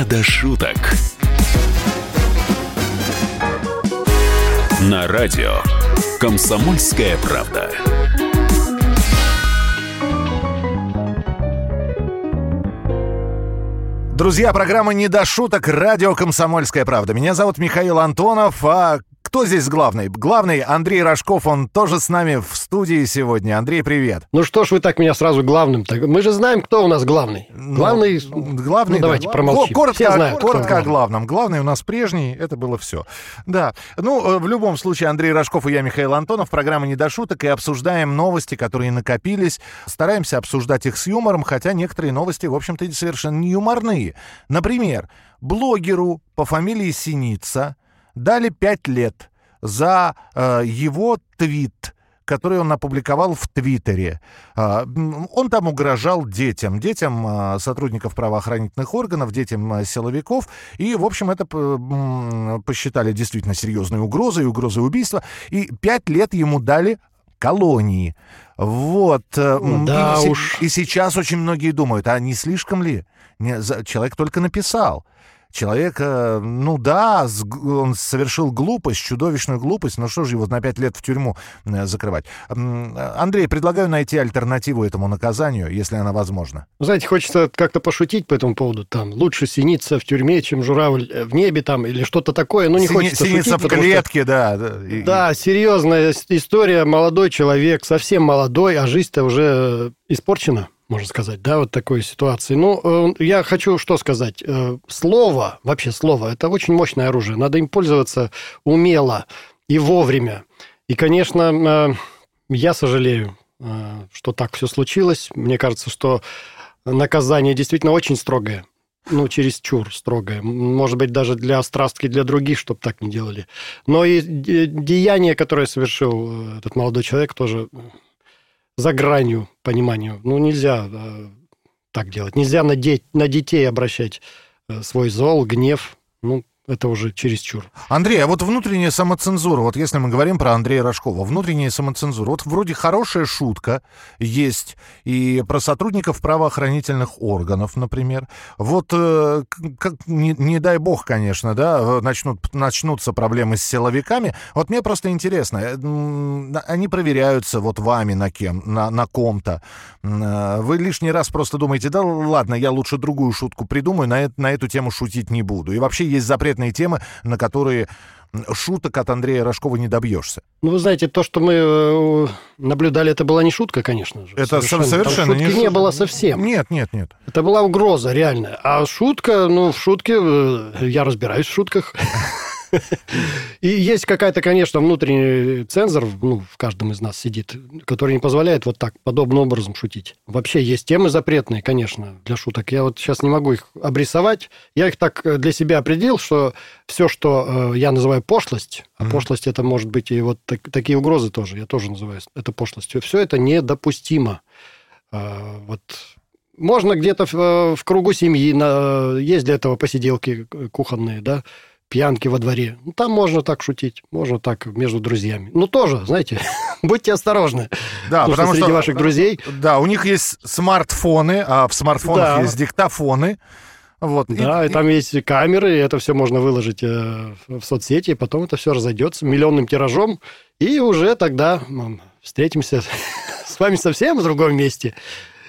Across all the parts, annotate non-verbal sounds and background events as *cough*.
Не до шуток. На радио «Комсомольская правда». Друзья, программа «Не до шуток», радио «Комсомольская правда». Меня зовут Михаил Антонов, а кто здесь главный? Главный Андрей Рожков, он тоже с нами в студии сегодня. Андрей, привет. Ну что ж вы так меня сразу главным? -то? Мы же знаем, кто у нас главный. Главный... Ну, главный, ну, давайте да. промолчим. Коротко, Все знают, коротко о главном. Главный у нас прежний, это было все. Да. Ну, э, в любом случае, Андрей Рожков и я, Михаил Антонов, программа «Не до шуток», и обсуждаем новости, которые накопились. Стараемся обсуждать их с юмором, хотя некоторые новости, в общем-то, совершенно не юморные. Например, блогеру по фамилии Синица дали пять лет за э, его твит, который он опубликовал в Твиттере. Э, он там угрожал детям, детям э, сотрудников правоохранительных органов, детям э, силовиков. И, в общем, это посчитали действительно серьезной угрозой, угрозой убийства. И пять лет ему дали колонии. Вот. э, Ну, да и, уж. и сейчас очень многие думают, а не слишком ли? Человек только написал. Человек, э, ну да, он совершил глупость, чудовищную глупость, но что же его на пять лет в тюрьму э, закрывать? Э, Андрей, предлагаю найти альтернативу этому наказанию, если она возможна. Знаете, хочется как-то пошутить по этому поводу. Там лучше синица в тюрьме, чем журавль э, в небе там или что-то такое. Ну, не Сини- хочется Синица шутить, в потому что- клетке, да. да, серьезная история. Молодой человек, совсем молодой, а жизнь-то уже испорчена, можно сказать, да, вот такой ситуации. Ну, э, я хочу что сказать. Э, Слово, вообще слово, это очень мощное оружие. Надо им пользоваться умело и вовремя. И, конечно, э, я сожалею, что так все случилось. Мне кажется, что наказание действительно очень строгое. Ну, чересчур строгое. М, Может быть, даже для острастки для других, чтобы так не делали. Но и де- деяние, которое совершил этот молодой человек, тоже за гранью пониманию. Ну, нельзя э, так делать. Нельзя на, де- на детей обращать э, свой зол, гнев. Ну, это уже чересчур. Андрей, а вот внутренняя самоцензура, вот если мы говорим про Андрея Рожкова, внутренняя самоцензура, вот вроде хорошая шутка есть и про сотрудников правоохранительных органов, например. Вот, э, как, не, не дай бог, конечно, да, э, начнут, начнутся проблемы с силовиками. Вот мне просто интересно, э, они проверяются вот вами на кем, на, на ком-то. Вы лишний раз просто думаете, да ладно, я лучше другую шутку придумаю, на, на эту тему шутить не буду. И вообще есть запретные темы, на которые шуток от Андрея Рожкова не добьешься. Ну, вы знаете, то, что мы э, наблюдали, это была не шутка, конечно же. Это со- Там совершенно шутки не не было совсем. Нет, нет, нет. Это была угроза реальная. А шутка, ну, в шутке, э, я разбираюсь в шутках. *laughs* *laughs* И есть какая-то, конечно, внутренний цензор, ну, в каждом из нас сидит, который не позволяет вот так, подобным образом шутить. Вообще есть темы запретные, конечно, для шуток. Я вот сейчас не могу их обрисовать. Я их так э, для себя определил, что все, что э, я называю пошлость, а пошлость это может быть и вот так- такие угрозы тоже, я тоже называю это пошлостью. Все это недопустимо. А, Вот можно где-то в, э, в кругу семьи, на, есть для этого посиделки э, кухонные, да, пьянки во дворе. Ну, там можно так шутить, можно так между друзьями. Ну, тоже, знаете, *laughs* будьте осторожны. Да, потому, что среди ваших друзей... Да, у них есть смартфоны, а в смартфонах Да. есть диктофоны. Вот. и- Да, и, и- там есть камеры, и это все можно выложить э, в соцсети, и потом это все разойдется миллионным тиражом, и уже тогда м, встретимся *laughs* с вами совсем в другом месте.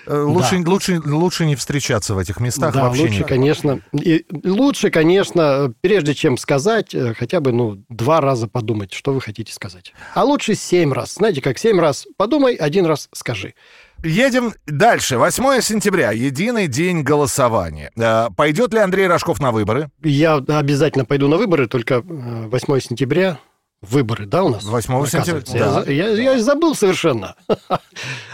Э, лучше, лучше, лучше не встречаться в этих местах да, вообще лучше, никак. конечно, и лучше, конечно, прежде чем сказать, э, хотя бы, ну, два раза подумать, что вы хотите сказать. А лучше семь раз. Знаете, как семь раз подумай, один раз скажи. Едем дальше. 8 сентября. Единый день голосования. Э, Пойдет ли Андрей Рожков на выборы? Я обязательно пойду на выборы, только э, 8 сентября выборы, да, у нас? 8 сентября, да. Я, я- я забыл совершенно.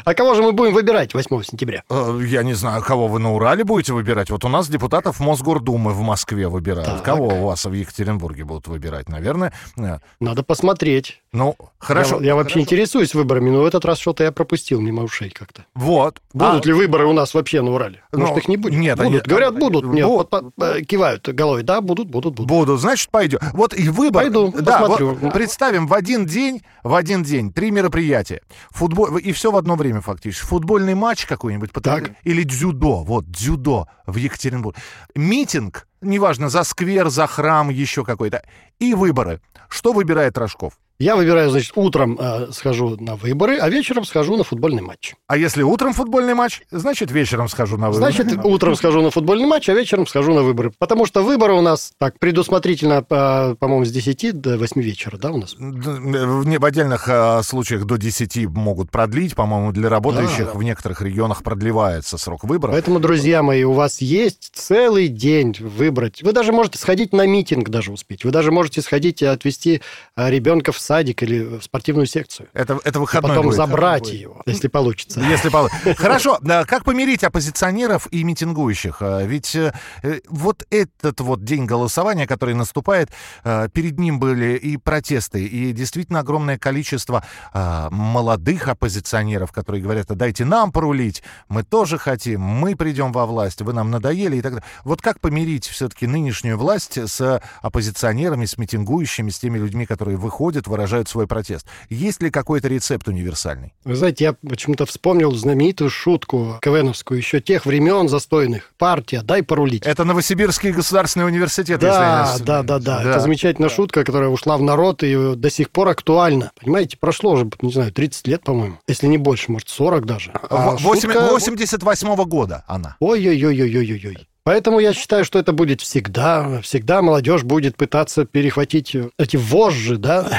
А кого же мы будем выбирать 8 сентября? Э, Я не знаю, кого вы на Урале будете выбирать. Вот у нас депутатов Мосгордумы в Москве выбирают. Так. Кого у вас в Екатеринбурге будут выбирать? Наверное. э, Надо посмотреть. Ну, хорошо. Я, я вообще хорошо. интересуюсь выборами, но в этот раз что-то я пропустил мимо ушей как-то. Вот. Будут А, ли выборы у нас вообще на Урале? Может, Ну, их не будет? нет, будут. они- Говорят, будут. Нет, Будут. вот э, кивают головой. Да, будут, будут, будут. Буду, значит, пойдем. Вот и выбор. Пойду, да, посмотрю. вот представим, в один день, в один день три мероприятия. Футбол, и все в одно время фактически. Футбольный матч какой-нибудь, Так. или дзюдо, вот, дзюдо в Екатеринбурге. Митинг неважно, за сквер, за храм, еще какой-то, и выборы. Что выбирает Рожков? Я выбираю, значит, утром э, схожу на выборы, а вечером схожу на футбольный матч. А если утром футбольный матч, значит, вечером схожу на выборы. Значит, утром схожу на футбольный матч, а вечером схожу на выборы. Потому что выборы у нас так предусмотрительно, по, по-моему, с 10 до 8 вечера, да, у нас? В, в отдельных э, случаях до 10 могут продлить, по-моему, для работающих Да. в некоторых регионах продлевается срок выборов. Поэтому, друзья мои, у вас есть целый день выбрать. Вы даже можете сходить на митинг даже успеть. Вы даже можете сходить и отвезти а, ребенка в садик или в спортивную секцию. Это, это И выходной потом будет. забрать его, если получится. Если пол- *laughs* Хорошо, как помирить оппозиционеров и митингующих? А, Ведь э, э, вот этот вот день голосования, который наступает, э, перед ним были и протесты, и действительно огромное количество а, молодых оппозиционеров, которые говорят, «А дайте нам порулить, мы тоже хотим, мы придем во власть, вы нам надоели и так далее. Вот как помирить все-таки нынешнюю власть с оппозиционерами, с митингующими, с теми людьми, которые выходят, выражают свой протест? Есть ли какой-то рецепт универсальный? Вы знаете, я почему-то вспомнил знаменитую шутку КВНовскую еще тех времен застойных. Партия, дай порулить. Это Новосибирский государственный университет, если я Да, не- да, да, да, Это замечательная шутка, которая ушла в народ и до сих пор актуальна. Понимаете, прошло уже, не знаю, 30 лет, по-моему. Если не больше, может, 40 даже. А В- восемь- шутка- 88 года она. Ой-ой-ой-ой-ой-ой. Поэтому я считаю, что это будет всегда. Всегда молодежь будет пытаться перехватить эти вожжи, да,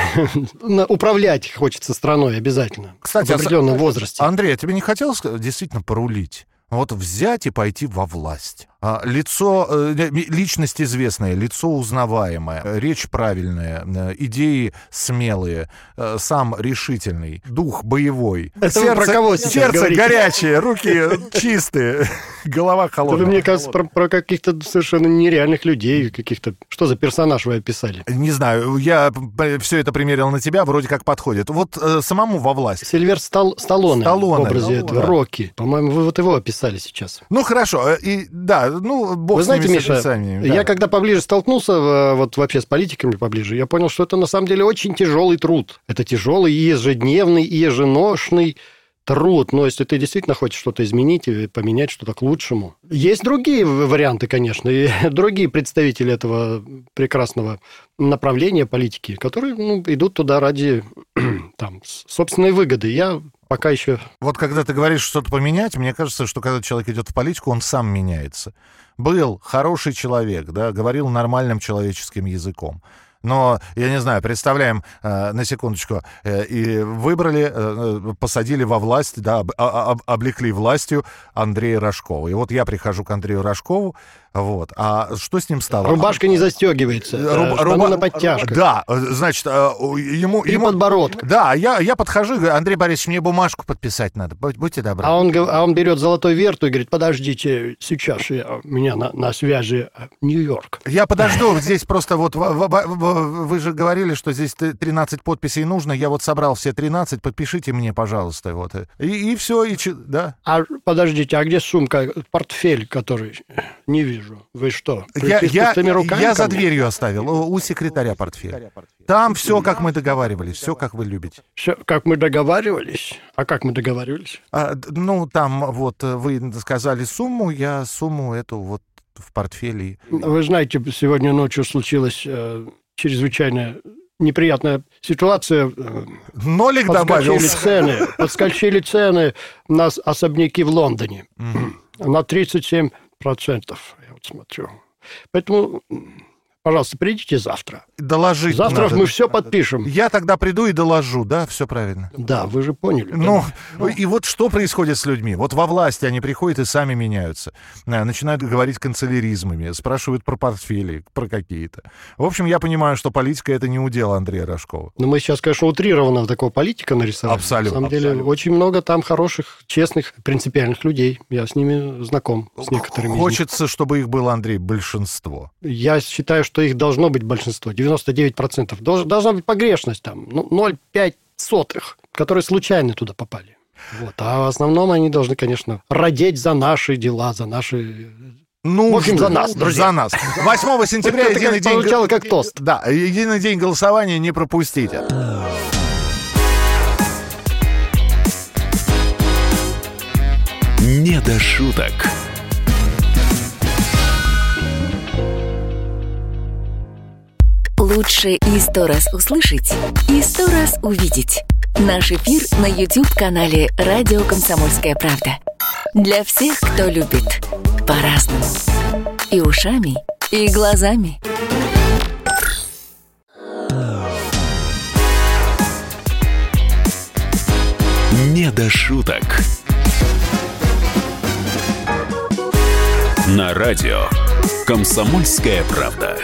*laughs* управлять хочется страной обязательно. Кстати, в определенном возрасте. Андрей, а тебе не хотелось э, действительно порулить? Вот взять и пойти во власть. А, лицо, э, ли- личность известная, лицо узнаваемое, речь правильная, э, идеи смелые, э, сам решительный, дух боевой. Это вы про кого сейчас сердце говорите? горячее, руки чистые, *laughs* голова холодная. вы, мне кажется, про, про каких-то совершенно нереальных людей, каких-то... Что за персонаж вы описали? Не знаю, я все это примерил на тебя, вроде как подходит. Вот э, самому во власть. Сильвер Стал, Сталлоне, Сталлоне, в образе Сталлоне. этого, Рокки. По-моему, вы вот его описали сейчас. Ну хорошо, и да, ну бог Вы знаете, Миша, да. я когда поближе столкнулся э, вот вообще с политиками поближе, я понял, что это на самом деле очень тяжелый труд. Это тяжелый и ежедневный, и еженошный труд. Но если ты действительно хочешь что-то изменить и поменять что-то к лучшему. Есть другие варианты, конечно, и *laughs* другие представители этого прекрасного направления политики, которые ну, идут туда ради *clears throat* там, собственной выгоды. Я пока еще Вот когда ты говоришь что-то поменять, мне кажется, что когда человек идет в политику, он сам меняется. Был хороший человек, да, говорил нормальным человеческим языком. Но, я не знаю, представляем, э, на секундочку, э, и выбрали, э, э, посадили во власть, да, об- а- об- облекли властью Андрея Рожкова. И вот я прихожу к Андрею Рожкову, вот, а что с ним стало? рубашка не застегивается, Руб- э, руба- на подтяжках. Да, э, значит, э, ему... И ему... подбородка. Да, я, я подхожу и говорю, Андрей Борисович, мне бумажку подписать надо, будь- будьте добры. А он, а он берет золотой верту и говорит, подождите, сейчас я, меня на, на связи Нью-Йорк. Я подожду, здесь просто вот вы же говорили, что здесь т- 13 подписей нужно, я вот собрал все 13, подпишите мне, пожалуйста, вот. И, и все, и да. А подождите, а где сумка, портфель, который не вижу? Вы что, Я, я, руками я за дверью оставил, у, у секретаря портфель. Там все, как мы договаривались, все, как вы любите. Всё, как мы договаривались? А как мы договаривались? А, ну, там вот э, вы сказали сумму, я сумму эту вот в портфеле. Вы знаете, сегодня ночью случилась э, чрезвычайно неприятная ситуация. Э, Нолик Подскочили цены, подскочили цены на особняки в Лондоне. На 37 процентов, я вот смотрю. Поэтому, пожалуйста, придите завтра. Доложить Завтра надо. мы все подпишем. Я тогда приду и доложу, да, все правильно. Да, вы же поняли. Ну, да? и вот что происходит с людьми? Вот во власти они приходят и сами меняются. А, Начинают говорить канцеляризмами, спрашивают про портфели, про какие-то. В общем, я понимаю, что политика — это не удел Андрея Рожкова. Но мы сейчас, конечно, утрированно такого политика нарисовали. Абсолютно, На самом деле, очень много там хороших, честных, принципиальных людей. Я с ними знаком, с некоторыми. Хочется, чтобы их было, Андрей, большинство. Я считаю, что их должно быть большинство, 99%. Долж- должна быть погрешность там, ну, 0,5 сотых, которые случайно туда попали. Вот. А в основном они должны, конечно, родить за наши дела, за наши... Ну, В общем, за нас, друзья. За нас. 8 сентября, Это единый как день... прозвучало как тост. Да, единый день голосования, не пропустите. «Не до шуток». Лучше и сто раз услышать, и сто раз увидеть. Наш эфир на YouTube-канале «Радио Комсомольская правда». Для всех, кто любит по-разному. И ушами, и глазами. «Не до шуток». На радио «Комсомольская правда».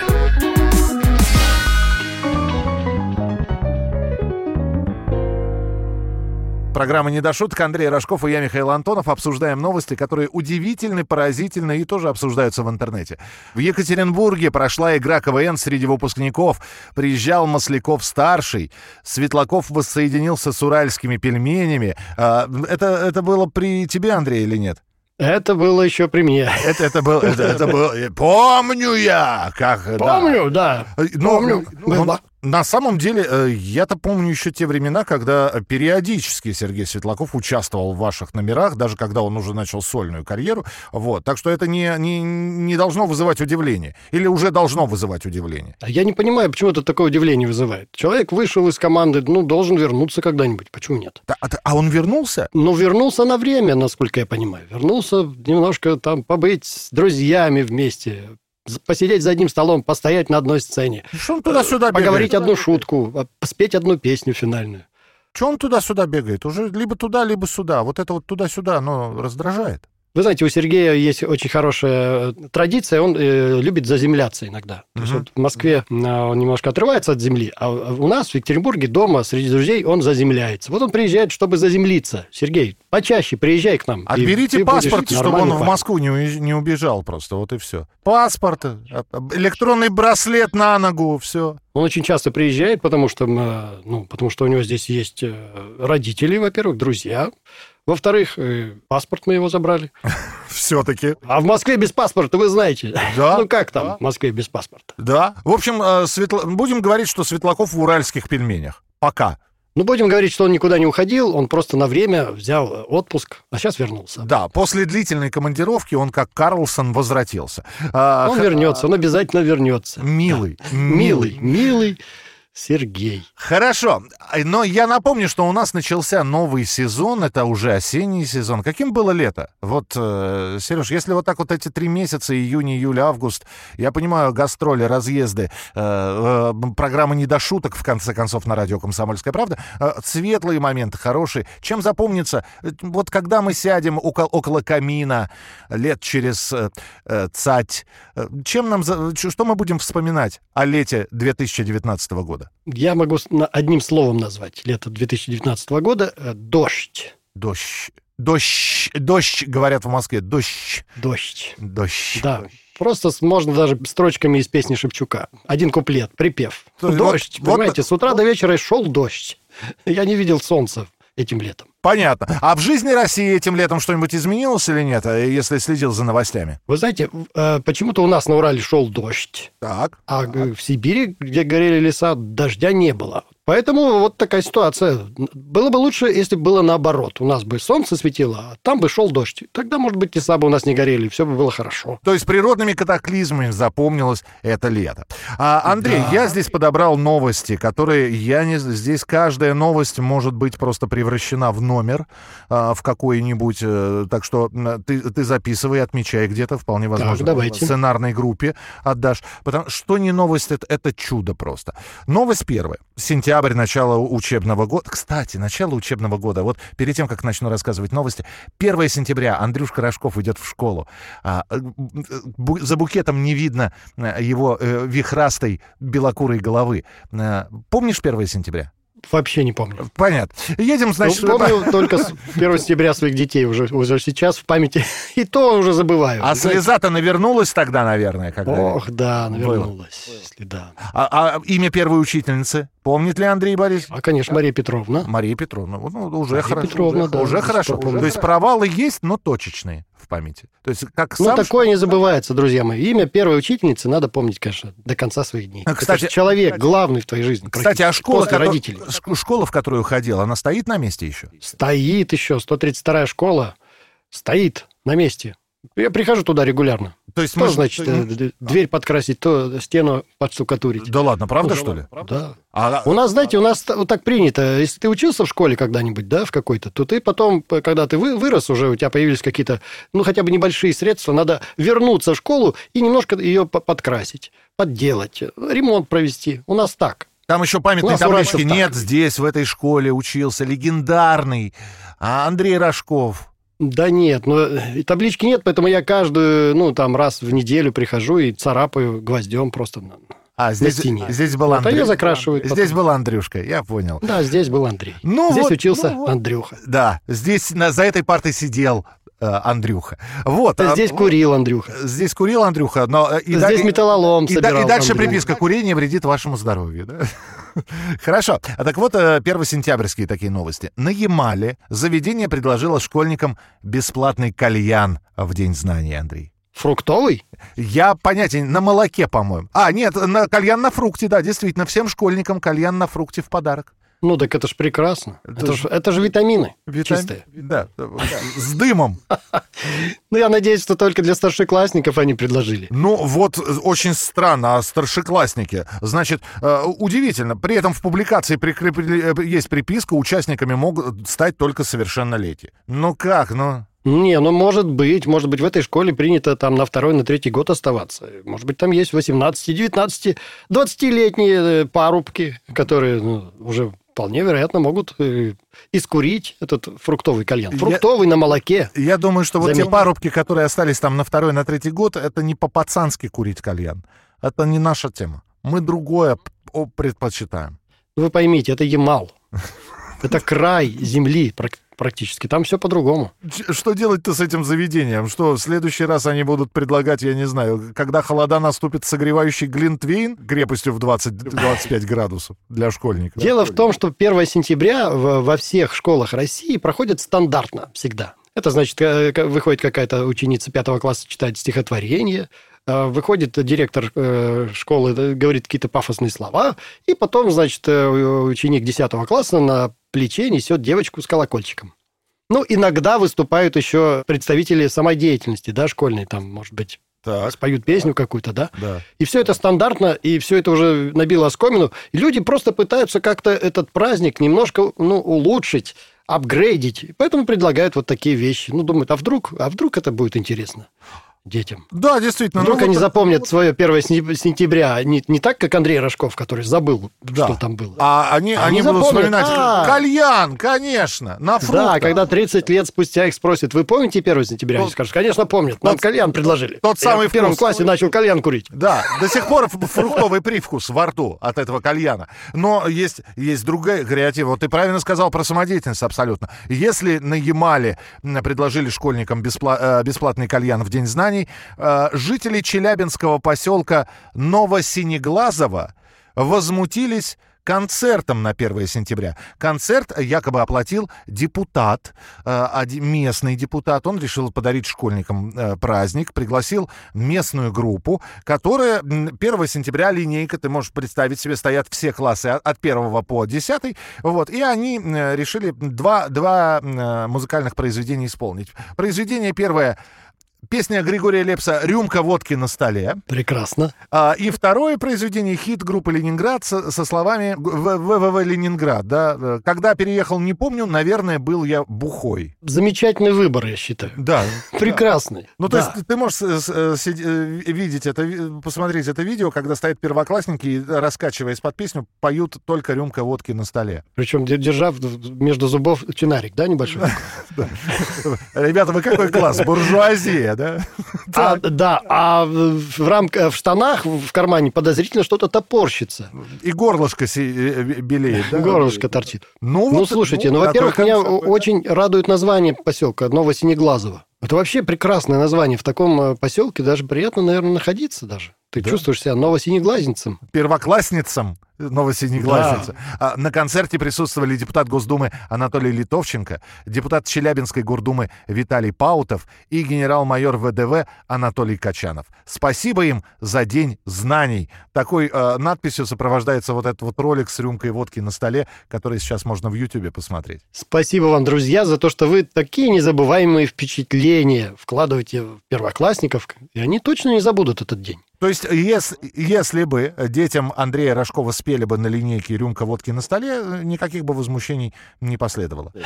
Программа «Не до шуток». Андрей Рожков и я, Михаил Антонов, обсуждаем новости, которые удивительны, поразительны и тоже обсуждаются в интернете. В Екатеринбурге прошла игра КВН среди выпускников. Приезжал Масляков-старший. Светлаков воссоединился с уральскими пельменями. А, Это, это было при тебе, Андрей, или нет? Это было еще при мне. Это, это был, это, это был, помню я, как, да. Помню, да. Ну, Помню. ну, Было. На самом деле, э, я-то помню еще те времена, когда периодически Сергей Светлаков участвовал в ваших номерах, даже когда он уже начал сольную карьеру. Вот. Так что это не, не, не должно вызывать удивление. Или уже должно вызывать удивление. А Я не понимаю, почему это такое удивление вызывает. Человек вышел из команды, ну, должен вернуться когда-нибудь. Почему нет? Да, а, а он вернулся? Ну, вернулся на время, насколько я понимаю. Вернулся немножко там побыть с друзьями вместе, посидеть за одним столом, постоять на одной сцене, Что он туда-сюда бегает? поговорить одну шутку, а, спеть одну песню финальную. Что он туда-сюда бегает? Уже либо туда, либо сюда. Вот это вот туда-сюда, оно раздражает. Вы знаете, у Сергея есть очень хорошая э, традиция, он э, любит заземляться иногда. То есть вот в Москве а, он немножко отрывается от земли, а у нас в Екатеринбурге дома среди друзей он заземляется. Вот он приезжает, чтобы заземлиться. Сергей, почаще приезжай к нам. Отберите паспорт, чтобы он в. Москву не, не убежал просто, вот и все. Паспорт, э, электронный браслет на ногу, все. Он очень часто приезжает, потому что, э, ну, потому что у него здесь есть э, родители, во-первых, друзья. Во-вторых, э, паспорт мы его забрали. *laughs* Все-таки. А в Москве без паспорта, вы знаете. Да. Ну как там в Москве без паспорта? Да. В общем, э, будем говорить, что Светлаков в уральских пельменях. Пока. Ну, будем говорить, что он никуда не уходил, он просто на время взял э, отпуск, а сейчас вернулся. Да, после длительной командировки он, как Карлсон, возвратился. А, Он вернется, он обязательно вернется. Милый, Милый, милый Сергей. Хорошо, но я напомню, что у нас начался новый сезон, это уже осенний сезон. Каким было лето? Вот, э, Сереж, если вот так вот эти три месяца, июнь, июль, август, я понимаю, гастроли, разъезды, э, э, программы «Не до шуток», в конце концов, на радио «Комсомольская правда», э, светлые моменты, хорошие. Чем запомнится, э, вот когда мы сядем около, около камина лет через э, э, цать, э, чем нам, за- что мы будем вспоминать о лете 2019 года? Я могу одним словом назвать лето 2019 года э, дождь. Дождь. Дождь. Дождь, говорят в Москве. Дождь. Дождь. Дождь. Да. Просто можно даже строчками из песни Шевчука. Один куплет, припев. То Дождь. вот- вот- понимаете, с утра до вечера шел дождь. *laughs* Я не видел солнца этим летом. Понятно. А в жизни России этим летом что-нибудь изменилось или нет, э, если следил за новостями? Вы знаете, э, почему-то у нас на Урале шел дождь, Так. а э, в Сибири, где горели леса, дождя не было. Поэтому вот такая ситуация. Было бы лучше, если бы было наоборот. У нас бы солнце светило, а там бы шел дождь. Тогда, может быть, леса бы у нас не горели, все бы было хорошо. То есть природными катаклизмами запомнилось это лето. А, Андрей, Да. я здесь подобрал новости, которые я не... Здесь каждая новость может быть просто превращена в номер а, в какой-нибудь... э, так что ты, ты записывай, отмечай где-то, вполне возможно. давайте. В сценарной группе отдашь. Потому что не новость, это, это чудо просто. Новость первая. Сентябрь, начало учебного года. Кстати, начало учебного года. Вот перед тем, как начну рассказывать новости. 1 сентября Андрюшка Рожков идет в школу. А, э, за букетом не видно э, его э, вихрастой белокурой головы. Помнишь 1 сентября? Вообще не помню. Понятно. Едем, значит... Ну, помню только с 1 сентября своих детей уже, уже сейчас в памяти. *laughs* И то уже забываю. А слеза-то навернулась тогда, наверное, когда... Ох, да, Было. навернулась. Если да. А, а имя первой учительницы? Помнит ли Андрей Борисович? А, конечно, Мария Петровна. Мария Петровна. Ну, уже Мария хорошо. Петровна, уже, да, уже хорошо. помню. То есть провалы есть, но точечные в памяти. То есть как Ну, сам... такое не забывается, друзья мои. Имя первой учительницы надо помнить, конечно, до конца своих дней. А, Это кстати- же человек главный в твоей жизни. Кстати, а школа, которая- родителей. шк- школа, в которую ходил, она стоит на месте еще? Стоит еще, 132-я школа. Стоит на месте. Я прихожу туда регулярно. То есть Что мы... значит э, дверь подкрасить, то стену подштукатурить? Да ладно, правда, что ли? Да. А, У нас, знаете, у нас вот так принято. Если ты учился в школе когда-нибудь, да, в какой-то, то ты потом, когда ты вы- вырос уже, у тебя появились какие-то, ну, хотя бы небольшие средства, надо вернуться в школу и немножко ее по- подкрасить, подделать, ремонт провести. У нас так. Там еще памятной таблички уральцев так. нет. Здесь, в этой школе учился легендарный а, Андрей Рожков. Да нет, но э, таблички нет, поэтому я каждую, ну, там, раз в неделю прихожу и царапаю гвоздем просто. на- А, здесь, стене. здесь был Вот, а Андрей. ее закрашивают Здесь потом. был Андрюшка, я понял. Да, здесь был Андрей. Ну здесь вот, учился ну вот. Андрюха. Да, здесь на, за этой партой сидел э, Андрюха. Вот. А, здесь курил Андрюха. Здесь курил Андрюха, но... И здесь да- металлолом и, собирал. и дальше Андрюха. приписка «Курение вредит вашему здоровью». да? *laughs* Хорошо. А так вот, э, первосентябрьские такие новости. На Ямале заведение предложило школьникам бесплатный кальян в День знаний, Андрей. Фруктовый? Я понятия на молоке, по-моему. А, нет, на кальян на фрукте, да, действительно, всем школьникам кальян на фрукте в подарок. Ну, так это ж прекрасно. Это Это, ж- ж, это же витамины Витам- чистые. Да, с дымом. *laughs* Ну, я надеюсь, что только для старшеклассников они предложили. Ну, вот э, очень странно, а старшеклассники. Значит, э, удивительно. При этом в публикации прикрепли- э, есть приписка, участниками могут стать только совершеннолетие. Ну как, ну... Не, ну, может быть, может быть, в этой школе принято там на второй, на третий год оставаться. Может быть, там есть 18, 19, 20-летние э, парубки, которые ну, уже вполне вероятно могут э, искурить этот фруктовый кальян. Я- Фруктовый на молоке. Я думаю, что вот те парубки, которые остались там на второй, на третий год, это не по-пацански курить кальян. Это не наша тема. Мы другое предпочитаем. Вы поймите, это Ямал. *laughs* Это край земли практически. Там все по-другому. Что делать-то с этим заведением? Что, в следующий раз они будут предлагать, я не знаю, когда холода наступит, согревающий глинтвейн крепостью в 20-25 градусов для школьников? Дело в том, что 1 сентября во всех школах России проходит стандартно всегда. Это значит, э, выходит какая-то ученица пятого класса читает стихотворение, выходит директор э, школы, э, говорит какие-то пафосные слова, и потом, значит, э, ученик 10 класса на плече несет девочку с колокольчиком. Ну, иногда выступают еще представители самодеятельности, да, школьной, там, может быть, Так, споют песню какую-то, да. да. И все это стандартно, и все это уже набило оскомину. И люди просто пытаются как-то этот праздник немножко ну, улучшить, апгрейдить. Поэтому предлагают вот такие вещи. Ну, думают, а вдруг, а вдруг это будет интересно детям? Да, действительно. Вдруг ну, они вот- запомнят свое 1 сентя- сентября не, не так, как Андрей Рожков, который забыл, Да. что там было. А они, Они они будут запомнят. вспоминать. А. Кальян, конечно, на фруктах. Да, когда 30 лет спустя их спросят, вы помните 1 сентября? Они скажут, конечно, помнят. Нам тот- кальян предложили. тот Я самый в первом вкус. классе начал кальян курить. Да, до сих пор фруктовый привкус во рту от этого кальяна. Но есть, есть другая креатива. Вот ты правильно сказал про самодеятельность абсолютно. Если на Ямале предложили школьникам беспла- э, бесплатный кальян в День знаний, э, жители челябинского поселка Новосинеглазово возмутились концертом на 1 сентября. Концерт якобы оплатил депутат, э, местный депутат. Он решил подарить школьникам э, праздник, пригласил местную группу, которая м, 1 сентября линейка, ты можешь представить себе, стоят все классы от- от 1 по 10. Вот, и они э, решили два, два музыкальных произведения исполнить. Произведение первое Песня Григория Лепса «Рюмка водки на столе». Прекрасно. А, и второе произведение хит группы Ленинград со, со словами «В- ВВВ Ленинград. Да? Когда переехал, не помню, наверное, был я бухой. Замечательный выбор, я считаю. Да. Прекрасный. Ну, то Да. есть ты- можешь э, э, видеть это, посмотреть это видео, когда стоят первоклассники и, раскачиваясь под песню, поют только рюмка водки на столе. Причем де- держа в- между зубов чинарик, да, небольшой? *laughs* Ребята, вы какой класс? Буржуазия, да? *laughs* А, да, а в, рамках, в штанах в кармане подозрительно что-то топорщится. И горлышко си- э, белеет, да? Горлышко торчит. Ну, Ну, вот, слушайте, ну, такой во-первых, меня да. очень радует название поселка Новосинеглазово. Это вообще прекрасное название. В таком э, поселке даже приятно, наверное, находиться даже. Ты Да. чувствуешь себя новосинеглазницем. Первоклассницам Новосинеглазница. А, На концерте присутствовали депутат Госдумы Анатолий Литовченко, депутат Челябинской гордумы Виталий Паутов и генерал-майор ВДВ Анатолий Качанов. Спасибо им за День знаний. Такой э, надписью сопровождается вот этот вот ролик с рюмкой водки на столе, который сейчас можно в Ютубе посмотреть. Спасибо вам, друзья, за то, что вы такие незабываемые впечатления вкладываете в первоклассников, и они точно не забудут этот день. То есть, если, если бы детям Андрея Рожкова спели бы на линейке рюмка водки на столе, э, никаких бы возмущений не последовало. *laughs*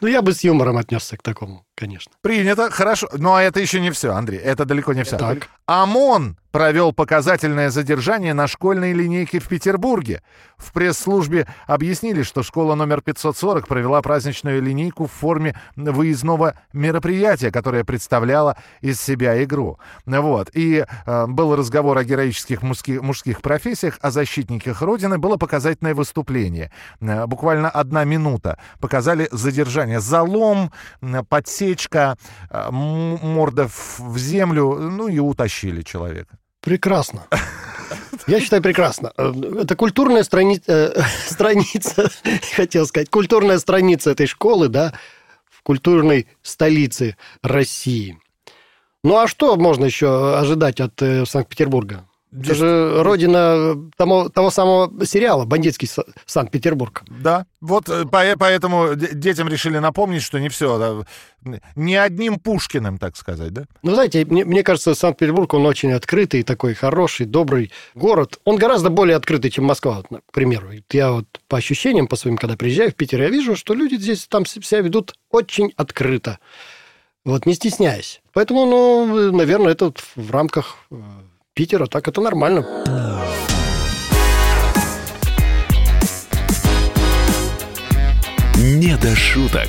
Ну, я бы с юмором отнесся к такому, конечно. Принято, хорошо. Но это еще не все, Андрей. Это далеко не все. Так. ОМОН провел показательное задержание на школьной линейке в Петербурге. В пресс-службе объяснили, что школа номер 540 провела праздничную линейку в форме выездного мероприятия, которое представляло из себя игру. Вот. И э, был разговор о героических мужских, мужских профессиях, о защитниках Родины. Было показательное выступление. Э, буквально одна минута. Показали задержание. Залом, э, подсечка, э, морда в в землю, ну и утащили человека. Прекрасно. Я считаю, прекрасно. Э, Это культурная страни- э, *laughs* страница, хотел сказать, культурная страница этой школы, да, в культурной столице России. Ну а что можно еще ожидать от э, Санкт-Петербурга? Это же родина того, того самого сериала «Бандитский Са- Санкт-Петербург». Да, вот э, по- поэтому де- детям решили напомнить, что не все, не одним Пушкиным, так сказать, да? Ну, знаете, мне, мне кажется, Санкт-Петербург, он очень открытый, такой хороший, добрый город. Он гораздо более открытый, чем Москва, вот, к примеру. Я вот по ощущениям, по своим, когда приезжаю в Питер, я вижу, что люди здесь там себя ведут очень открыто. Вот, не стесняясь. Поэтому, ну, наверное, это в рамках э, Питера так это нормально. «Не до шуток».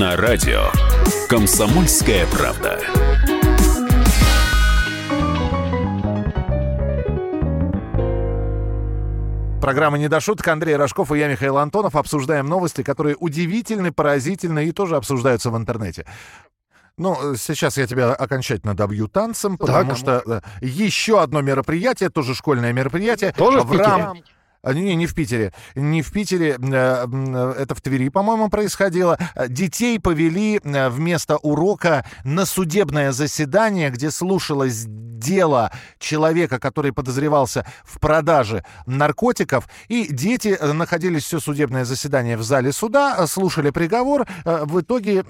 На радио «Комсомольская правда». Программа «Не до шуток». Андрей Рожков и я, Михаил Антонов, обсуждаем новости, которые удивительны, поразительны и тоже обсуждаются в интернете. Ну, сейчас я тебя окончательно добью танцем, потому Так. что э, еще одно мероприятие, тоже школьное мероприятие. Тоже в в рам- Не, не в Питере. Не в Питере. э, э, Это в Твери, по-моему, происходило. Детей повели э, вместо урока на судебное заседание, где слушалось дело человека, который подозревался в продаже наркотиков. И дети находились все судебное заседание в зале суда, слушали приговор. В итоге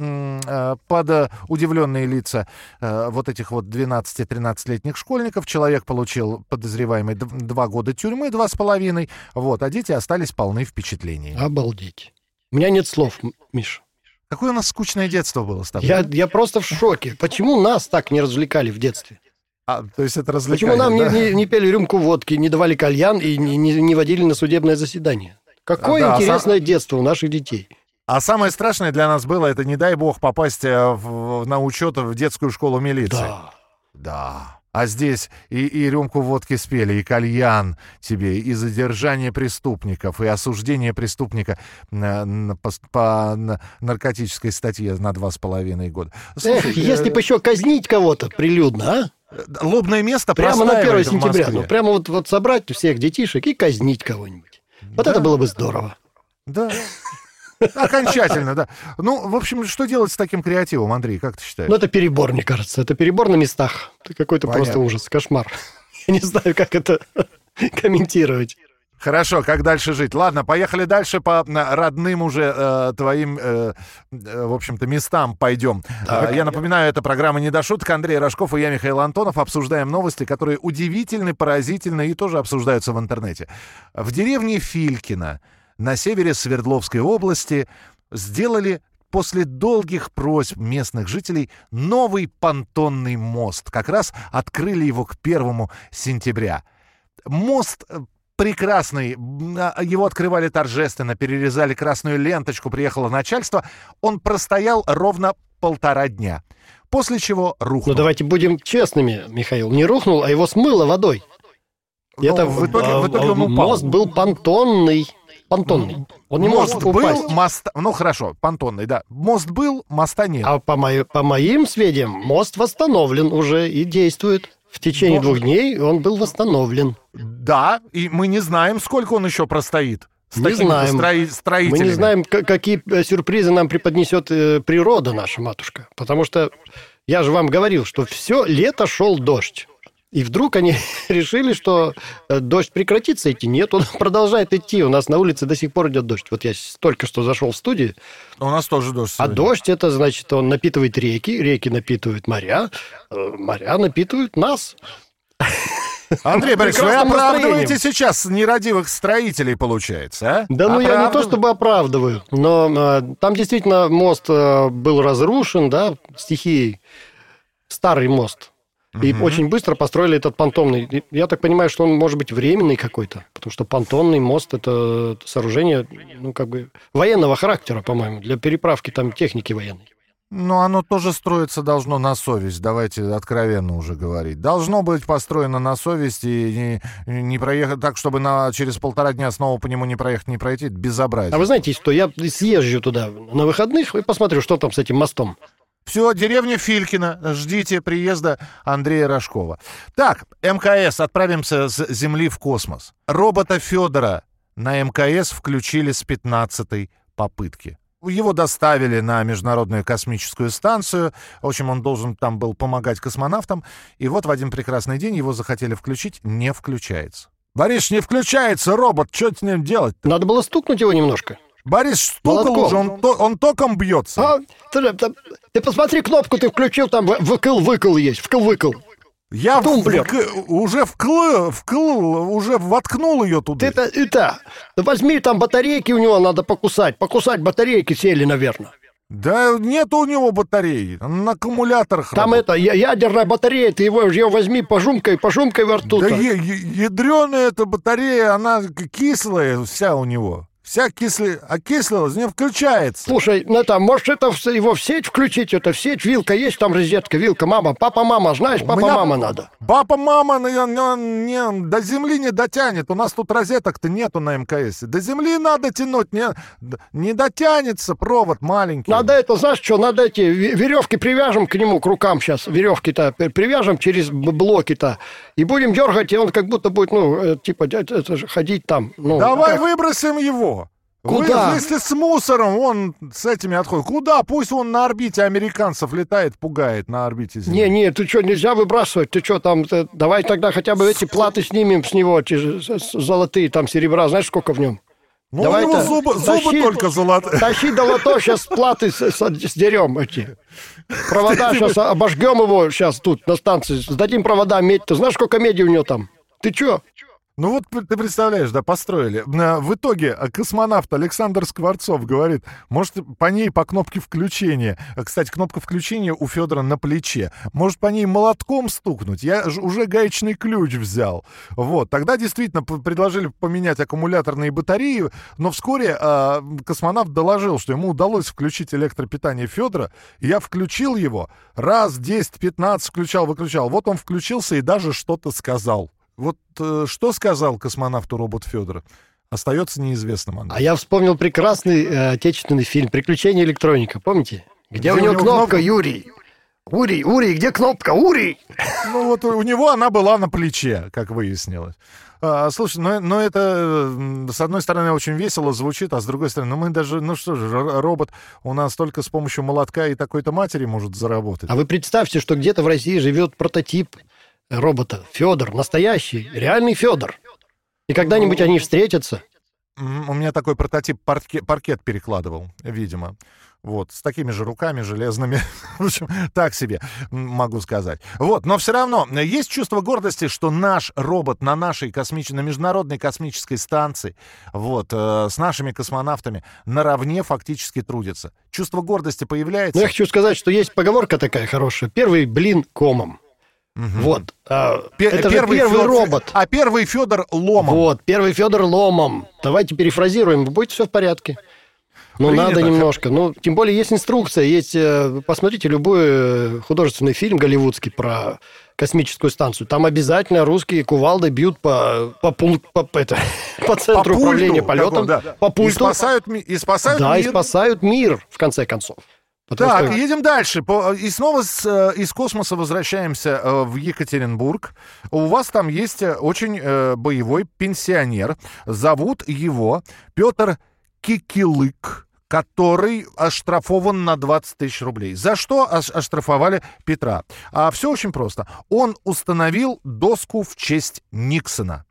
под удивленные лица вот этих вот 12-13-летних школьников человек получил подозреваемый дв- два года тюрьмы, два с половиной. Вот, а дети остались полны впечатлений. Обалдеть. У меня нет слов, Миш. Какое у нас скучное детство было с тобой. Я, я просто в шоке. Почему нас так не развлекали в детстве? А, то есть это Почему развлекание, нам не, да? не- не пели рюмку водки, не давали кальян и не, не- не водили на судебное заседание? Какое Да, а интересное детство у наших детей. А самое страшное для нас было, это, не дай бог, попасть э, в- на учет в детскую школу милиции. Да. Да. А здесь и, и рюмку водки спели, и кальян тебе, и задержание преступников, и осуждение преступника на- по, по на- наркотической статье на два с половиной года. Эх, Слушай, если э, бы еще казнить кого-то прилюдно, а? лобное место Прямо на 1 простаивает в сентября. Ну, прямо вот, вот собрать всех детишек и казнить кого-нибудь. Вот это было бы здорово. Да. Окончательно, да. Ну, в общем, что делать с таким креативом, Андрей, как ты считаешь? Но это перебор, мне кажется. Это перебор на местах. Это какой-то просто ужас, кошмар. *laughs* Я не знаю, как это *laughs* комментировать. Хорошо, как дальше жить? Ладно, поехали дальше по родным уже э, твоим, э, э, в общем-то, местам пойдем. Так. Э, я напоминаю, это программа «Не до шуток». Андрей Рожков и я, Михаил Антонов, обсуждаем новости, которые удивительны, поразительны и тоже обсуждаются в интернете. В деревне Филькино на севере Свердловской области сделали после долгих просьб местных жителей новый понтонный мост. Как раз открыли его к первому сентября. Мост э, прекрасный. А, Его открывали торжественно, перерезали красную ленточку, приехало начальство. Он простоял ровно полтора дня. После чего рухнул. Ну, давайте будем честными, Михаил. Не рухнул, а его смыло водой. Ну, это в итоге- в итоге он а, упал. мост был понтонный. Понтонный. Он не мост может упасть. был, мост... Ну, хорошо, понтонный, да. Мост был, моста нет. А по, мои- по моим сведениям, мост восстановлен уже и действует. В течение Но- двух дней он был восстановлен. Да, и мы не знаем, сколько он еще простоит. С Не знаем. строи- Мы не знаем, какие э, сюрпризы нам преподнесет э, природа наша матушка. Потому что я же вам говорил, что все лето шел дождь. И вдруг они *laughs* решили, что э, дождь прекратится идти. Нет, он *laughs* продолжает идти. У нас на улице до сих пор идет дождь. Вот я только что зашел в студию. У нас тоже дождь. А сегодня. дождь это значит, он напитывает реки, реки напитывают моря, э, моря напитывают нас. *laughs* Андрей Борисович, вы оправдываете сейчас нерадивых строителей, получается, а? Да ну я не то Оправдыв- чтобы оправдываю, но э, там действительно мост э, был разрушен, да, стихией. Старый мост. И очень быстро построили этот понтонный. Я так понимаю, что он может быть временный какой-то, потому что понтонный мост это сооружение, ну как бы военного характера, по-моему, для переправки там техники военной. Но оно тоже строиться должно на совесть, давайте откровенно уже говорить. Должно быть построено на совесть и не, не проехать так, чтобы на, через полтора дня снова по нему не проехать, не пройти. Безобразие. А вы знаете, что я съезжу туда на выходных и посмотрю, что там с этим мостом. Все, деревня Филькина. Ждите приезда Андрея Рожкова. Так, МКС. Отправимся с Земли в космос. Робота Федора на МКС включили с 15-й попытки. Его доставили на Международную космическую станцию. В общем, он должен там был помогать космонавтам. И вот в один прекрасный день его захотели включить. Не включается. Борис, не включается робот. Что с ним делать? Надо было стукнуть его немножко. Борис стукал уже, он, то- он током бьется. А, ты, ты- ты посмотри кнопку, ты включил, там выкл-выкл есть, вкл-выкл. Я в- Тумблер. вк- уже вкл, вкл, уже воткнул ее туда. Это, это, возьми там батарейки у него надо покусать, покусать батарейки сели, наверное. Да нет у него батареи, он на аккумуляторах Там работает. это, ядерная батарея, ты его, ее возьми, пожумкой, пожумкой во рту. Да ядреная эта батарея, она кислая вся у него. Вся кислая, окислилась, не включается. Слушай, ну это, может это в- его в сеть включить, это в сеть, вилка есть там розетка, вилка, мама, папа, мама, знаешь, папа, меня- мама надо. Папа, мама не, не- не- до земли не дотянет. У нас тут розеток-то нету на МКС. До земли надо тянуть, не, не дотянется провод маленький. Надо это, знаешь что, надо эти ве- веревки привяжем к нему, к рукам сейчас, веревки-то при- привяжем через блоки-то, и будем дергать, и он как будто будет, ну, э, типа, это же ходить там. Ну, Давай как? выбросим его. Куда? Вы- если с мусором, он с этими отходит. Куда? Пусть он на орбите американцев летает, пугает на орбите Земли. Не, не, ты что, нельзя выбрасывать, ты что там, ты- давай тогда хотя бы эти платы снимем с него, с- золотые там серебра, знаешь, сколько в нем? ну, давай у него зубы, зубы тащи- только золотые. Тащи до лото, сейчас платы с- с- сдерем эти. Провода сейчас обожгем его сейчас тут на станции, сдадим провода медь. Ты знаешь, сколько меди у него там? Ты что? Ну вот ты представляешь, да, построили. В итоге а, космонавт Александр Скворцов говорит, может, по ней по кнопке включения. А, Кстати, кнопка включения у Федора на плече. Может, по ней молотком стукнуть? Я уже гаечный ключ взял. Вот. Тогда действительно предложили поменять аккумуляторные батареи, но вскоре а, космонавт доложил, что ему удалось включить электропитание Федора. Я включил его. Раз, 10, 15 включал, выключал. Вот он включился и даже что-то сказал. Вот э, что сказал космонавту робот Федора, остается неизвестным. Андрей. А я вспомнил прекрасный э, отечественный фильм «Приключения электроника». Помните? Где, у него кнопка, Юрий? Урий, Урий, где кнопка? Урий! Ну вот у него она была на плече, как выяснилось. А, слушай, ну, ну это с одной стороны очень весело звучит, а с другой стороны, ну мы даже, ну что же, робот у нас только с помощью молотка и такой-то матери может заработать. А вы представьте, что где-то в России живет прототип робота Федор, настоящий, реальный Федор. И когда-нибудь они встретятся. У меня такой прототип парке- паркет перекладывал, видимо. Вот, с такими же руками железными. *laughs* В общем, так себе могу сказать. Вот, но все равно есть чувство гордости, что наш робот на нашей космической, на международной космической станции, вот, э, с нашими космонавтами наравне фактически трудится. Чувство гордости появляется. Ну, я хочу сказать, что есть поговорка такая хорошая. Первый блин комом. Вот. а, Пе- это же первый Фёд- робот. А первый Федор ломом. Вот, первый Федор ломом. Давайте перефразируем, будет все в порядке. Ну, Принято. надо немножко. Ну, тем более есть инструкция, есть... э, Посмотрите любой э, художественный фильм голливудский про космическую станцию. Там обязательно русские кувалды бьют по, по, пунк- по, это, *laughs* по центру пульту управления полетом, да. по И пульту. спасают, ми- и спасают да, и мир. спасают мир, в конце концов. Потому Так, что- едем дальше. По- И снова с, э, из космоса возвращаемся э, в Екатеринбург. У вас там есть э, очень э, боевой пенсионер. Зовут его Петр Кикилык который оштрафован на 20 тысяч рублей. За что ош- оштрафовали Петра? А все очень просто. Он установил доску в честь Никсона.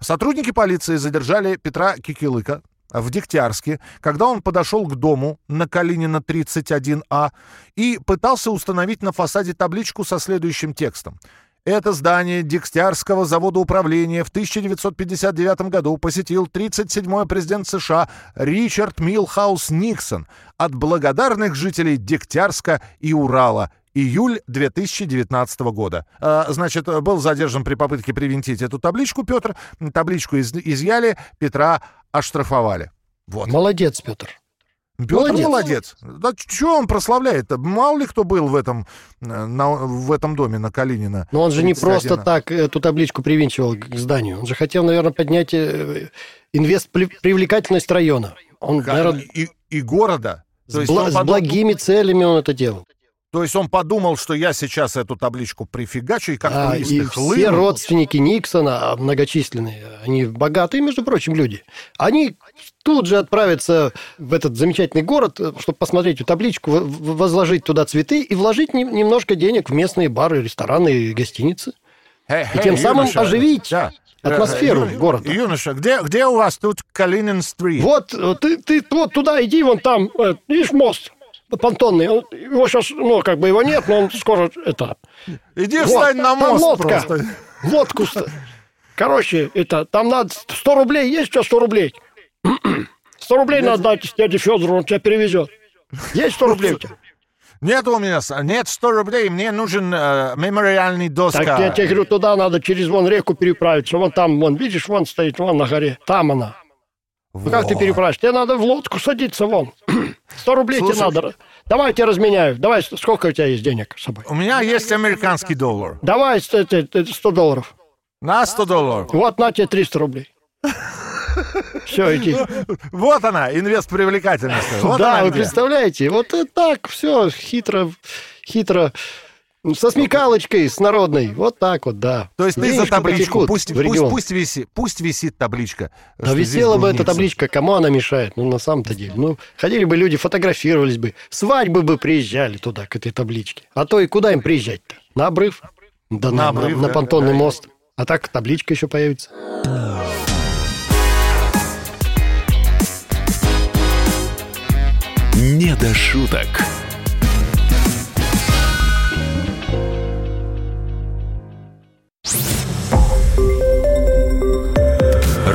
Сотрудники полиции задержали Петра Кикилыка в Дегтярске, когда он подошел к дому на Калинина 31А и пытался установить на фасаде табличку со следующим текстом. Это здание Дегтярского завода управления в 1959 году посетил 37-й президент США Ричард Милхаус Никсон от благодарных жителей Дегтярска и Урала. Июль 2019 года. А, Значит, был задержан при попытке привинтить эту табличку Петр. Табличку из- изъяли, Петра оштрафовали. Вот. Молодец, Петр. Петр молодец. молодец. Да что он прославляет-то? Мало ли кто был в этом, э, на- в этом доме на Калинина. Но он же не 31. просто так эту табличку привинчивал к зданию. Он же хотел, наверное, поднять э, инвест привлекательность района. Он, Ка- наверное, и, и города. То с, есть, бла- он с благими целями он это делал. То есть он подумал, что я сейчас эту табличку прифигачу, и как А, туристы и хлынут. все родственники Никсона, а многочисленные, они богатые, между прочим, люди, они тут же отправятся в этот замечательный город, чтобы посмотреть эту табличку, возложить туда цветы и вложить нем- немножко денег в местные бары, рестораны и гостиницы. Э, И э, тем самым юноша, оживить да. атмосферу Э, ю- города. Юноша, где, где у вас тут Калинин-стрит? Вот, э, ты, ты вот туда иди, вон там, э, видишь, мост понтонный. Он- его сейчас, ну, как бы его нет, но он скоро это... Иди Вот, встань на там мост лодка. просто. Лодку. Короче, это, там надо 100 рублей. Есть у тебя 100 рублей? *clears throat* 100 рублей надо дать дяде Федору, он тебя перевезет. Есть 100 рублей у тебя? Нет у меня, нет 100 рублей, мне нужен э, мемориальный доска. Так я тебе говорю, туда надо через вон реку переправиться. Вон там, вон, видишь, вон стоит, вон на горе. Там она. Ну, как ты переправишь? Тебе надо в лодку садиться вон. *clears throat* 100 рублей Слушай. тебе надо. Давай я тебе разменяю. Давай, сколько у тебя есть денег с собой? У меня есть американский доллар. Давай ст- это- это 100 долларов. На 100 долларов. Вот на тебе 300 рублей. *laughs* Все, иди. Вот она, инвест привлекательность. Вот да, она вы где. представляете, вот и так все хитро, хитро, со смекалочкой, с народной, вот так вот, да. То есть ты за табличку, пусть, пусть, пусть, висит, пусть висит табличка. Да висела бы эта табличка, кому она мешает? Ну, на самом-то деле. Ну, ходили бы люди, фотографировались бы, свадьбы бы приезжали туда, к этой табличке. А то и куда им приезжать-то? На обрыв? Да На на, обрыв, на да, понтонный да. мост. А так табличка еще появится. «Не до шуток».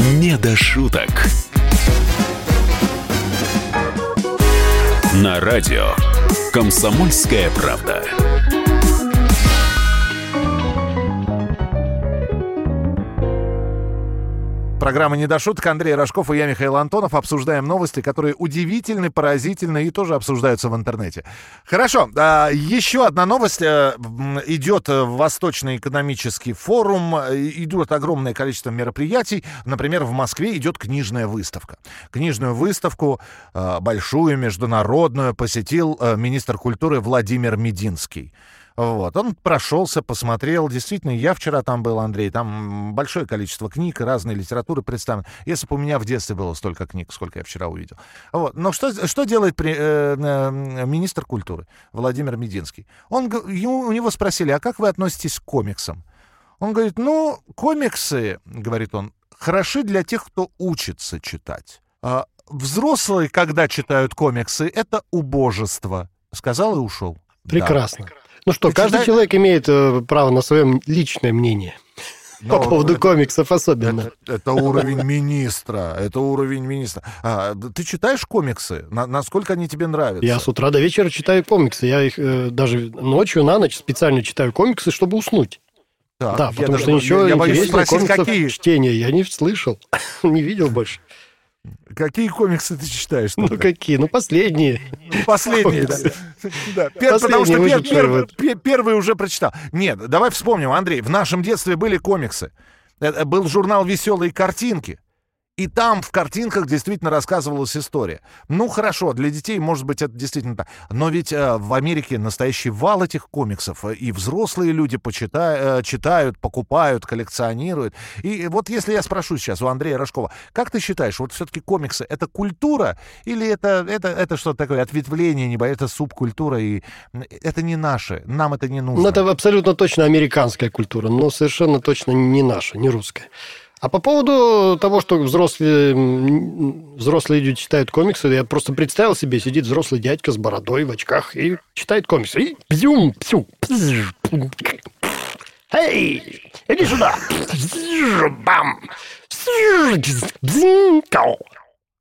Не до шуток. На радио «Комсомольская правда». Программа «Не до шуток». Андрей Рожков и я, Михаил Антонов, обсуждаем новости, которые удивительны, поразительны и тоже обсуждаются в интернете. Хорошо, а, еще одна новость. э, Идет Восточный экономический форум, идет огромное количество мероприятий. Например, в Москве идет книжная выставка. Книжную выставку, э, большую, международную, посетил э, министр культуры Владимир Мединский. Вот, он прошелся, посмотрел. Действительно, я вчера там был, Андрей. Там большое количество книг, разной литературы представлено. Если бы у меня в детстве было столько книг, сколько я вчера увидел. Вот. Но что, что делает при- э, э, министр культуры Владимир Мединский? Он, ему, у него спросили, а как вы относитесь к комиксам? Он говорит, ну, комиксы, говорит он, хороши для тех, кто учится читать. А взрослые, когда читают комиксы, это убожество. Сказал и ушел. Да. Ну что, Ты каждый человек имеет э, право на свое личное мнение. По Но поводу это- комиксов особенно. Это, это уровень министра. Это уровень министра. А, ты читаешь комиксы? На- насколько они тебе нравятся? Я с утра до вечера читаю комиксы. Я их э, даже ночью на ночь специально читаю комиксы, чтобы уснуть. Да, я потому даже что ничего я боюсь интереснее спросить, комиксов какие, чтения я не слышал, *laughs* не видел больше. Какие комиксы ты читаешь? Ну какие? Ну последние. Последние, да. Последние Потому что первый- уже прочитал. Нет, давай вспомним, Андрей, в нашем детстве были комиксы. Это был журнал «Веселые картинки». И там в картинках действительно рассказывалась история. Ну, хорошо, для детей, может быть, это действительно так. Но ведь э, в Америке настоящий вал этих комиксов. э, И взрослые люди почита- э, читают, покупают, коллекционируют. И вот если я спрошу сейчас у Андрея Рожкова, как ты считаешь, вот все-таки комиксы — это культура или это, это, это что-то такое, ответвление, небо, это субкультура, и это не наше, нам это не нужно. Ну это абсолютно точно американская культура, но совершенно точно не наша, не русская. А по поводу того, что взрослые, взрослые люди читают комиксы, я просто представил себе, сидит взрослый дядька с бородой в очках и читает комиксы. И бзюм, псю. Эй, иди сюда. Бам.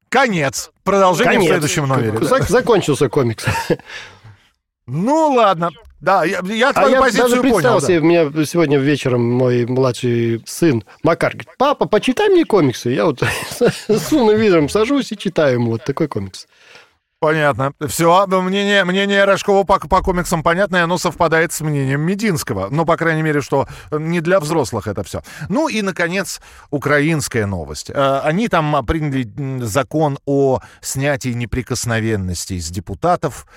Конец. Продолжение Конец. в следующем номере. Закончился комикс. Ну, ладно. Да, я, я А твою я позицию даже понял. представил да. себе, у меня сегодня вечером мой младший сын Макар говорит, папа, почитай мне комиксы. Я вот *laughs* с умным видом сажусь и читаю ему вот такой комикс. Понятно. Все, мнение, мнение Рожкова по, по комиксам понятно, и оно совпадает с мнением Мединского. Ну, по крайней мере, что не для взрослых это все. Ну и, наконец, украинская новость. Э, Они там приняли закон о снятии неприкосновенности из депутатов.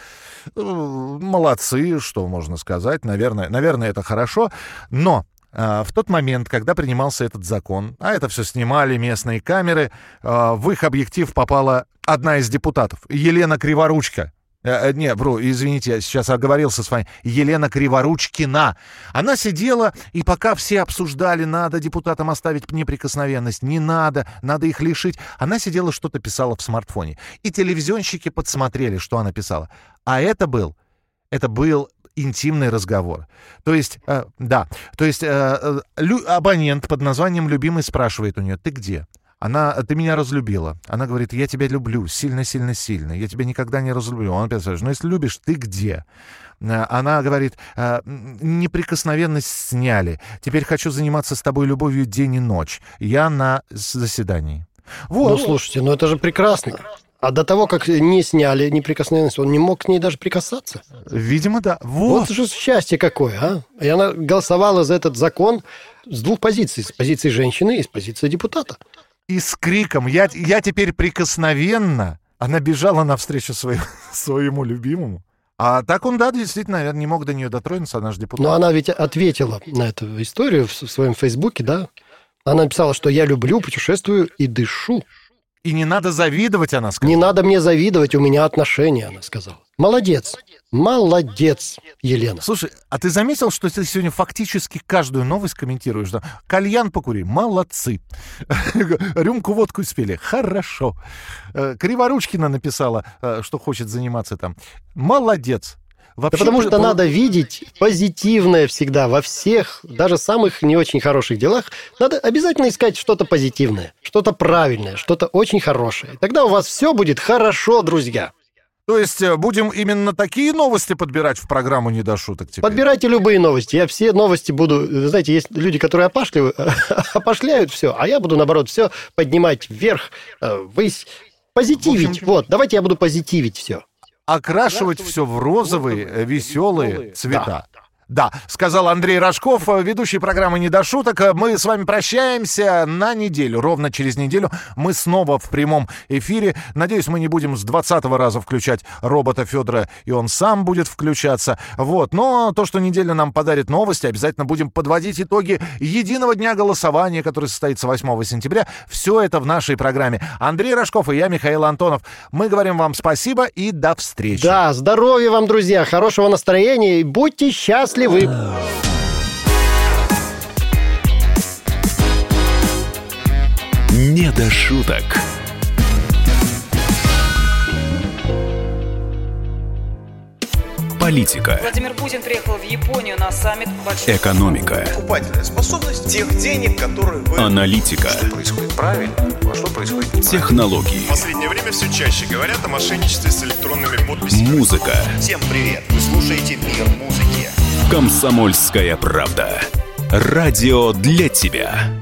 Э, Молодцы, что можно сказать. Наверное, наверное это хорошо. Но э, в тот момент, когда принимался этот закон, а это все снимали местные камеры, э, в их объектив попала одна из депутатов, Елена Криворучка. Э, э, Не, бро, извините, я сейчас оговорился с вами. Елена Криворучкина. Она сидела, и пока все обсуждали, надо депутатам оставить неприкосновенность, не надо, надо их лишить, она сидела, что-то писала в смартфоне. И телевизионщики подсмотрели, что она писала. А это был, это был интимный разговор. То есть, э, да, то есть э, э, лю- абонент под названием «Любимый» спрашивает у нее, ты где? Она, ты меня разлюбила. Она говорит, я тебя люблю, сильно-сильно-сильно. Я тебя никогда не разлюблю. Он опять спрашивает, ну если любишь, ты где? Э, Она говорит, «Э, неприкосновенность сняли. Теперь хочу заниматься с тобой любовью день и ночь. Я на заседании. Вот. Ну, слушайте, ну это же прекрасно. А до того, как не сняли неприкосновенность, он не мог к ней даже прикасаться. Видимо, да. Вот, Вот. же счастье какое, а? И она голосовала за этот закон с двух позиций. С позиции женщины и с позиции депутата. И с криком «Я, я теперь прикосновенно!» Она бежала навстречу своему, *laughs* своему любимому. А так он, да, действительно, наверное, не мог до нее дотронуться, она же депутат. Но она ведь ответила на эту историю в своем фейсбуке, да? Она написала, что я люблю, путешествую и дышу. И не надо завидовать, она сказала. Не надо мне завидовать, у меня отношения, она сказала. Молодец. Молодец, Елена. Слушай, а ты заметил, что ты сегодня фактически каждую новость комментируешь? Да? Кальян покури, молодцы. *laughs* Рюмку водку спели, хорошо. Э, Криворучкина написала, э, что хочет заниматься там. Молодец. Да Вообще, потому что по- надо видеть позитивное всегда во всех, даже самых не очень хороших делах. Надо обязательно искать что-то позитивное, что-то правильное, что-то очень хорошее. Тогда у вас все будет хорошо, друзья. То есть э, будем именно такие новости подбирать в программу «Не до шуток» теперь? Подбирайте любые новости. Я все новости буду... Знаете, есть люди, которые опашливают, *laughs* опошляют все, а я буду, наоборот, все поднимать вверх, э, ввысь, позитивить. общем- Вот, давайте я буду позитивить все. Окрашивать все в розовые, э, веселые цвета. Да, сказал Андрей Рожков, э, ведущий программы «Не до шуток». Э, Мы с вами прощаемся на неделю. Ровно через неделю мы снова в прямом эфире. Надеюсь, мы не будем с 20 раза включать робота Федора, и он сам будет включаться. Вот. Но то, что неделя нам подарит новости, обязательно будем подводить итоги единого дня голосования, который состоится 8 сентября. Все это в нашей программе. Андрей Рожков и я, Михаил Антонов. Мы говорим вам спасибо и до встречи. Да, здоровья вам, друзья, хорошего настроения и будьте счастливы. «Не до шуток». Политика, Владимир Путин приехал в Японию на саммит большой... экономика, Покупательная способность тех денег, которые вы... аналитика, Что происходит правильно, а что происходит неправильно. технологии, В последнее время все чаще говорят о мошенничестве с электронными подписями. музыка. Всем привет! Вы слушаете «Мир музыки». «Комсомольская правда». Радио для тебя.